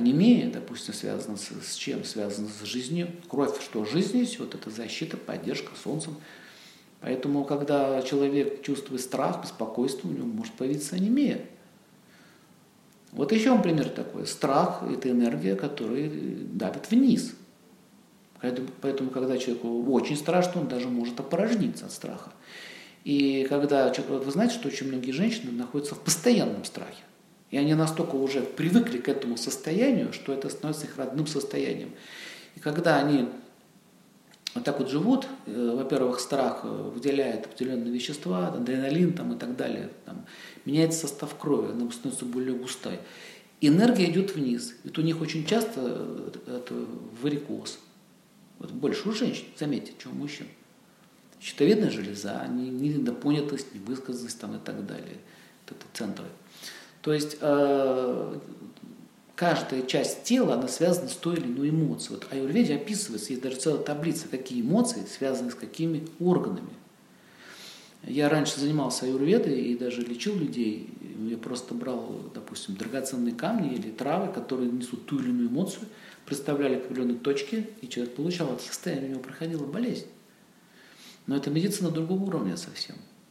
Анемия, допустим, связана с, с чем? Связана с жизнью. Кровь, что жизнь несет, это защита, поддержка солнцем. Поэтому, когда человек чувствует страх, беспокойство, у него может появиться анемия. Вот еще один пример такой. Страх – это энергия, которая давит вниз. Поэтому, поэтому, когда человеку очень страшно, он даже может опорожниться от страха. И когда человек, вы знаете, что очень многие женщины находятся в постоянном страхе. И они настолько уже привыкли к этому состоянию, что это становится их родным состоянием. И когда они вот так вот живут, э, во-первых, страх э, выделяет определенные вещества, адреналин там, и так далее, там, меняется состав крови, она становится более густой. Энергия идет вниз. Ведь у них очень часто э, это варикоз. Вот больше у женщин, заметьте, чем у мужчин. Щитовидная железа, недопонятость, невысказанность там, и так далее. Это центры. То есть э, каждая часть тела, она связана с той или иной эмоцией. Вот аюрведе описывается, есть даже целая таблица, какие эмоции связаны с какими органами. Я раньше занимался аюрведой и даже лечил людей. Я просто брал, допустим, драгоценные камни или травы, которые несут ту или иную эмоцию, представляли к определенной точке, и человек получал это состояние, у него проходила болезнь. Но это медицина другого уровня совсем.